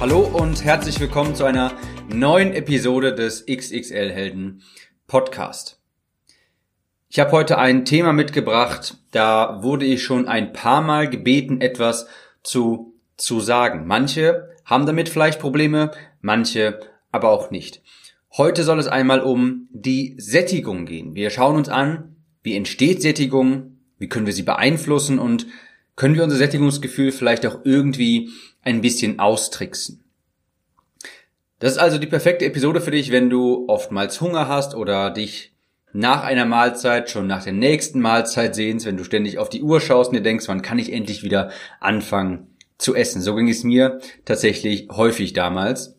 Hallo und herzlich willkommen zu einer neuen Episode des XXL Helden Podcast. Ich habe heute ein Thema mitgebracht, da wurde ich schon ein paar Mal gebeten, etwas zu, zu sagen. Manche haben damit vielleicht Probleme, manche aber auch nicht. Heute soll es einmal um die Sättigung gehen. Wir schauen uns an, wie entsteht Sättigung, wie können wir sie beeinflussen und können wir unser Sättigungsgefühl vielleicht auch irgendwie ein bisschen austricksen. Das ist also die perfekte Episode für dich, wenn du oftmals Hunger hast oder dich nach einer Mahlzeit schon nach der nächsten Mahlzeit sehnst, wenn du ständig auf die Uhr schaust und dir denkst, wann kann ich endlich wieder anfangen zu essen. So ging es mir tatsächlich häufig damals,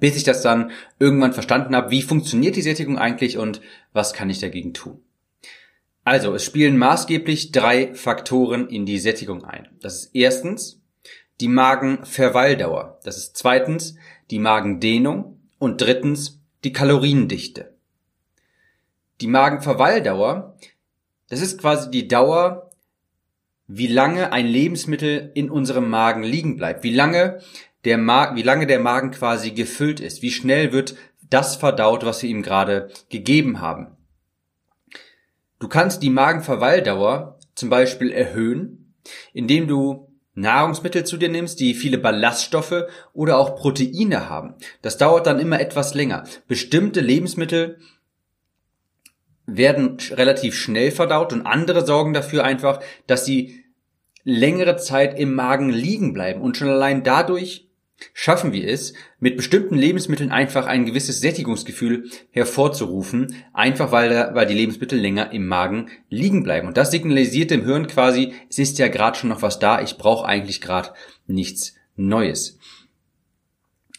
bis ich das dann irgendwann verstanden habe, wie funktioniert die Sättigung eigentlich und was kann ich dagegen tun. Also, es spielen maßgeblich drei Faktoren in die Sättigung ein. Das ist erstens die Magenverweildauer. Das ist zweitens die Magendehnung und drittens die Kaloriendichte. Die Magenverweildauer, das ist quasi die Dauer, wie lange ein Lebensmittel in unserem Magen liegen bleibt, wie lange der, Magen, wie lange der Magen quasi gefüllt ist, wie schnell wird das verdaut, was wir ihm gerade gegeben haben. Du kannst die Magenverweildauer zum Beispiel erhöhen, indem du Nahrungsmittel zu dir nimmst, die viele Ballaststoffe oder auch Proteine haben. Das dauert dann immer etwas länger. Bestimmte Lebensmittel werden relativ schnell verdaut und andere sorgen dafür einfach, dass sie längere Zeit im Magen liegen bleiben und schon allein dadurch schaffen wir es, mit bestimmten Lebensmitteln einfach ein gewisses Sättigungsgefühl hervorzurufen, einfach weil, da, weil die Lebensmittel länger im Magen liegen bleiben. Und das signalisiert dem Hirn quasi, es ist ja gerade schon noch was da, ich brauche eigentlich gerade nichts Neues.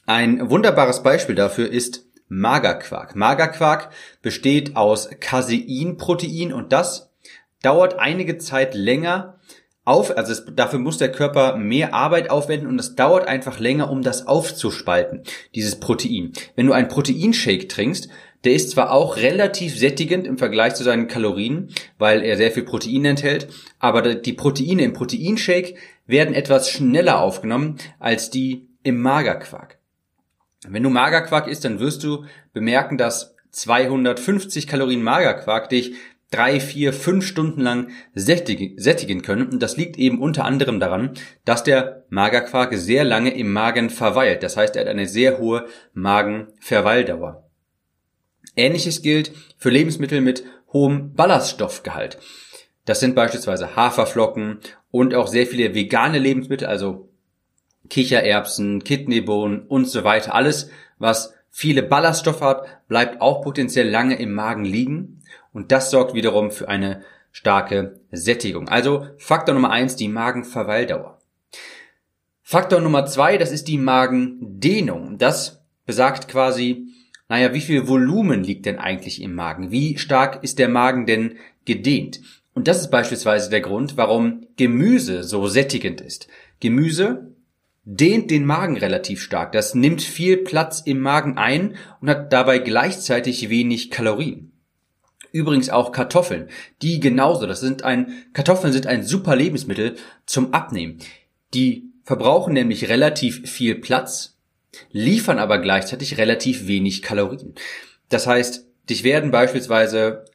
Ein wunderbares Beispiel dafür ist Magerquark. Magerquark besteht aus Caseinprotein und das dauert einige Zeit länger, auf, also es, dafür muss der Körper mehr Arbeit aufwenden und es dauert einfach länger, um das aufzuspalten, dieses Protein. Wenn du einen Proteinshake trinkst, der ist zwar auch relativ sättigend im Vergleich zu seinen Kalorien, weil er sehr viel Protein enthält, aber die Proteine im Proteinshake werden etwas schneller aufgenommen als die im Magerquark. Wenn du Magerquark isst, dann wirst du bemerken, dass 250 Kalorien Magerquark dich drei, vier, fünf Stunden lang sättigen können. Und das liegt eben unter anderem daran, dass der Magerquark sehr lange im Magen verweilt. Das heißt, er hat eine sehr hohe Magenverweildauer. Ähnliches gilt für Lebensmittel mit hohem Ballaststoffgehalt. Das sind beispielsweise Haferflocken und auch sehr viele vegane Lebensmittel, also Kichererbsen, Kidneybohnen und so weiter. Alles, was viele Ballaststoffe hat, bleibt auch potenziell lange im Magen liegen und das sorgt wiederum für eine starke Sättigung. Also Faktor Nummer eins, die Magenverweildauer. Faktor Nummer zwei, das ist die Magendehnung. Das besagt quasi, naja, wie viel Volumen liegt denn eigentlich im Magen? Wie stark ist der Magen denn gedehnt? Und das ist beispielsweise der Grund, warum Gemüse so sättigend ist. Gemüse dehnt den Magen relativ stark. Das nimmt viel Platz im Magen ein und hat dabei gleichzeitig wenig Kalorien. Übrigens auch Kartoffeln, die genauso. Das sind ein Kartoffeln sind ein super Lebensmittel zum Abnehmen. Die verbrauchen nämlich relativ viel Platz, liefern aber gleichzeitig relativ wenig Kalorien. Das heißt, dich werden beispielsweise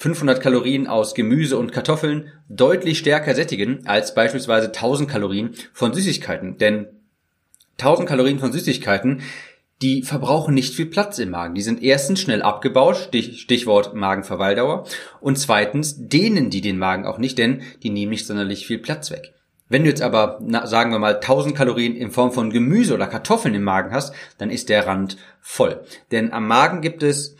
500 Kalorien aus Gemüse und Kartoffeln deutlich stärker sättigen als beispielsweise 1000 Kalorien von Süßigkeiten. Denn 1000 Kalorien von Süßigkeiten die verbrauchen nicht viel Platz im Magen. Die sind erstens schnell abgebaut, Stich, Stichwort Magenverweildauer, und zweitens dehnen die den Magen auch nicht, denn die nehmen nicht sonderlich viel Platz weg. Wenn du jetzt aber, na, sagen wir mal, 1000 Kalorien in Form von Gemüse oder Kartoffeln im Magen hast, dann ist der Rand voll. Denn am Magen gibt es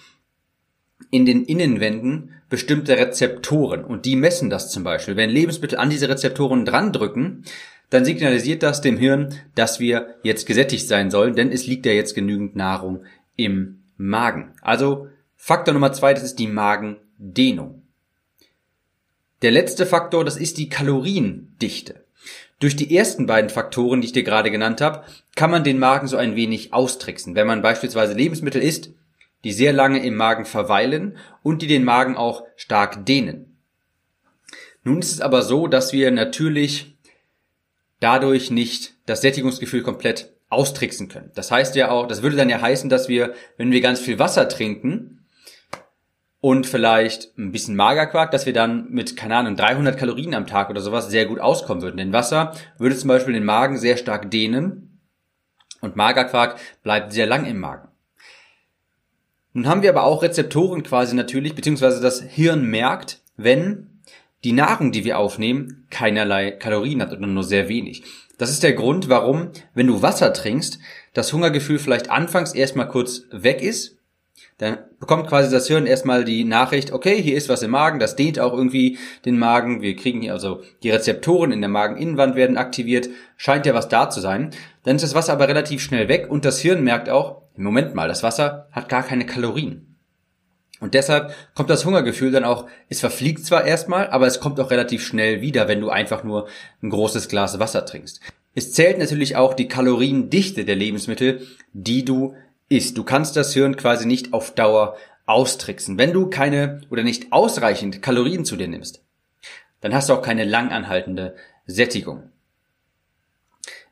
in den Innenwänden bestimmte Rezeptoren und die messen das zum Beispiel. Wenn Lebensmittel an diese Rezeptoren dran drücken, dann signalisiert das dem Hirn, dass wir jetzt gesättigt sein sollen, denn es liegt ja jetzt genügend Nahrung im Magen. Also Faktor Nummer zwei, das ist die Magendehnung. Der letzte Faktor, das ist die Kaloriendichte. Durch die ersten beiden Faktoren, die ich dir gerade genannt habe, kann man den Magen so ein wenig austricksen. Wenn man beispielsweise Lebensmittel isst, die sehr lange im Magen verweilen und die den Magen auch stark dehnen. Nun ist es aber so, dass wir natürlich dadurch nicht das Sättigungsgefühl komplett austricksen können. Das heißt ja auch, das würde dann ja heißen, dass wir, wenn wir ganz viel Wasser trinken, und vielleicht ein bisschen Magerquark, dass wir dann mit, keine Ahnung, 300 Kalorien am Tag oder sowas sehr gut auskommen würden. Denn Wasser würde zum Beispiel den Magen sehr stark dehnen und Magerquark bleibt sehr lang im Magen. Nun haben wir aber auch Rezeptoren quasi natürlich, beziehungsweise das Hirn merkt, wenn die Nahrung, die wir aufnehmen, keinerlei Kalorien hat oder nur sehr wenig. Das ist der Grund, warum, wenn du Wasser trinkst, das Hungergefühl vielleicht anfangs erstmal kurz weg ist dann bekommt quasi das Hirn erstmal die Nachricht, okay, hier ist was im Magen, das dehnt auch irgendwie den Magen, wir kriegen hier also die Rezeptoren in der Mageninnenwand werden aktiviert, scheint ja was da zu sein. Dann ist das Wasser aber relativ schnell weg und das Hirn merkt auch, Moment mal, das Wasser hat gar keine Kalorien. Und deshalb kommt das Hungergefühl dann auch, es verfliegt zwar erstmal, aber es kommt auch relativ schnell wieder, wenn du einfach nur ein großes Glas Wasser trinkst. Es zählt natürlich auch die Kaloriendichte der Lebensmittel, die du ist. Du kannst das Hirn quasi nicht auf Dauer austricksen. Wenn du keine oder nicht ausreichend Kalorien zu dir nimmst, dann hast du auch keine langanhaltende Sättigung.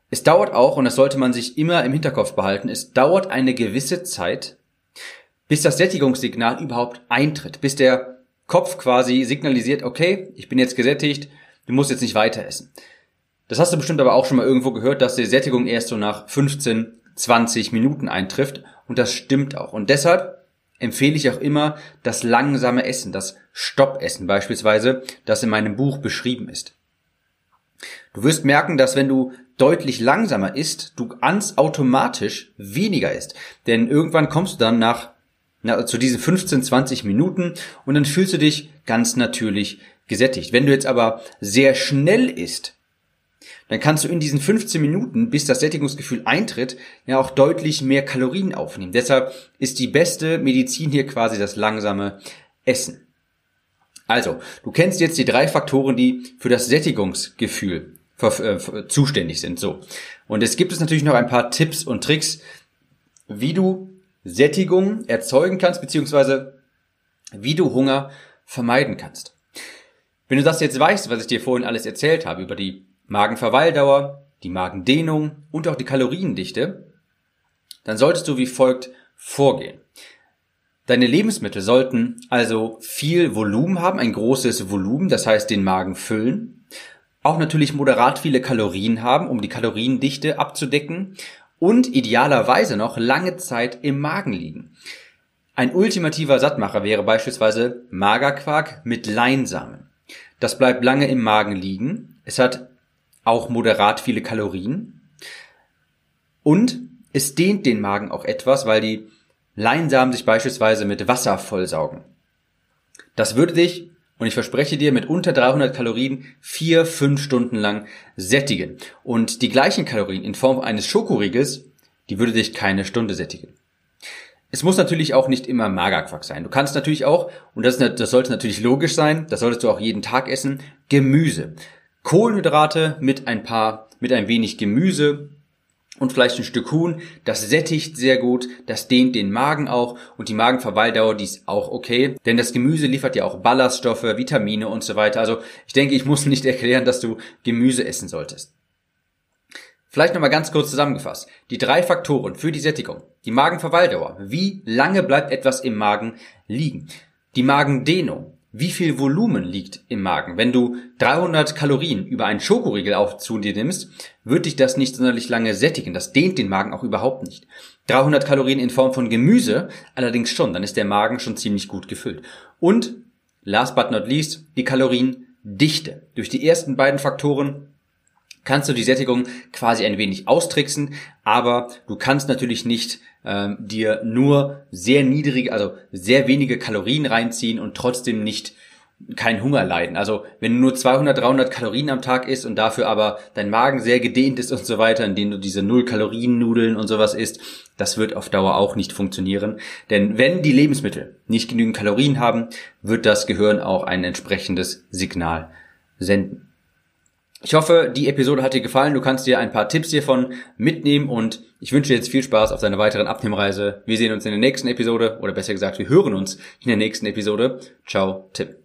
Es dauert auch, und das sollte man sich immer im Hinterkopf behalten, es dauert eine gewisse Zeit, bis das Sättigungssignal überhaupt eintritt, bis der Kopf quasi signalisiert, okay, ich bin jetzt gesättigt, du musst jetzt nicht weiter essen. Das hast du bestimmt aber auch schon mal irgendwo gehört, dass die Sättigung erst so nach 15 20 Minuten eintrifft und das stimmt auch. Und deshalb empfehle ich auch immer das langsame Essen, das Stoppessen beispielsweise, das in meinem Buch beschrieben ist. Du wirst merken, dass wenn du deutlich langsamer isst, du ganz automatisch weniger isst. Denn irgendwann kommst du dann nach na, zu diesen 15, 20 Minuten und dann fühlst du dich ganz natürlich gesättigt. Wenn du jetzt aber sehr schnell isst, dann kannst du in diesen 15 Minuten, bis das Sättigungsgefühl eintritt, ja auch deutlich mehr Kalorien aufnehmen. Deshalb ist die beste Medizin hier quasi das langsame Essen. Also, du kennst jetzt die drei Faktoren, die für das Sättigungsgefühl äh, zuständig sind. So. Und es gibt es natürlich noch ein paar Tipps und Tricks, wie du Sättigung erzeugen kannst, beziehungsweise wie du Hunger vermeiden kannst. Wenn du das jetzt weißt, was ich dir vorhin alles erzählt habe über die Magenverweildauer, die Magendehnung und auch die Kaloriendichte, dann solltest du wie folgt vorgehen. Deine Lebensmittel sollten also viel Volumen haben, ein großes Volumen, das heißt den Magen füllen. Auch natürlich moderat viele Kalorien haben, um die Kaloriendichte abzudecken. Und idealerweise noch lange Zeit im Magen liegen. Ein ultimativer Sattmacher wäre beispielsweise Magerquark mit Leinsamen. Das bleibt lange im Magen liegen. Es hat auch moderat viele Kalorien. Und es dehnt den Magen auch etwas, weil die Leinsamen sich beispielsweise mit Wasser vollsaugen. Das würde dich, und ich verspreche dir, mit unter 300 Kalorien vier, fünf Stunden lang sättigen. Und die gleichen Kalorien in Form eines Schokoriegels, die würde dich keine Stunde sättigen. Es muss natürlich auch nicht immer Magerquark sein. Du kannst natürlich auch, und das, das sollte natürlich logisch sein, das solltest du auch jeden Tag essen, Gemüse. Kohlenhydrate mit ein paar, mit ein wenig Gemüse und vielleicht ein Stück Huhn. Das sättigt sehr gut, das dehnt den Magen auch und die Magenverweildauer, die ist auch okay, denn das Gemüse liefert ja auch Ballaststoffe, Vitamine und so weiter. Also ich denke, ich muss nicht erklären, dass du Gemüse essen solltest. Vielleicht nochmal ganz kurz zusammengefasst. Die drei Faktoren für die Sättigung. Die Magenverweildauer. Wie lange bleibt etwas im Magen liegen? Die Magendehnung wie viel Volumen liegt im Magen. Wenn du 300 Kalorien über einen Schokoriegel auf zu dir nimmst, wird dich das nicht sonderlich lange sättigen. Das dehnt den Magen auch überhaupt nicht. 300 Kalorien in Form von Gemüse allerdings schon, dann ist der Magen schon ziemlich gut gefüllt. Und last but not least, die Kaloriendichte. Durch die ersten beiden Faktoren kannst du die Sättigung quasi ein wenig austricksen, aber du kannst natürlich nicht ähm, dir nur sehr niedrige, also sehr wenige Kalorien reinziehen und trotzdem nicht keinen Hunger leiden. Also wenn du nur 200, 300 Kalorien am Tag isst und dafür aber dein Magen sehr gedehnt ist und so weiter, indem du diese Null-Kalorien-Nudeln und sowas isst, das wird auf Dauer auch nicht funktionieren. Denn wenn die Lebensmittel nicht genügend Kalorien haben, wird das Gehirn auch ein entsprechendes Signal senden. Ich hoffe, die Episode hat dir gefallen. Du kannst dir ein paar Tipps hiervon mitnehmen und ich wünsche dir jetzt viel Spaß auf deiner weiteren Abnehmreise. Wir sehen uns in der nächsten Episode oder besser gesagt, wir hören uns in der nächsten Episode. Ciao, Tim.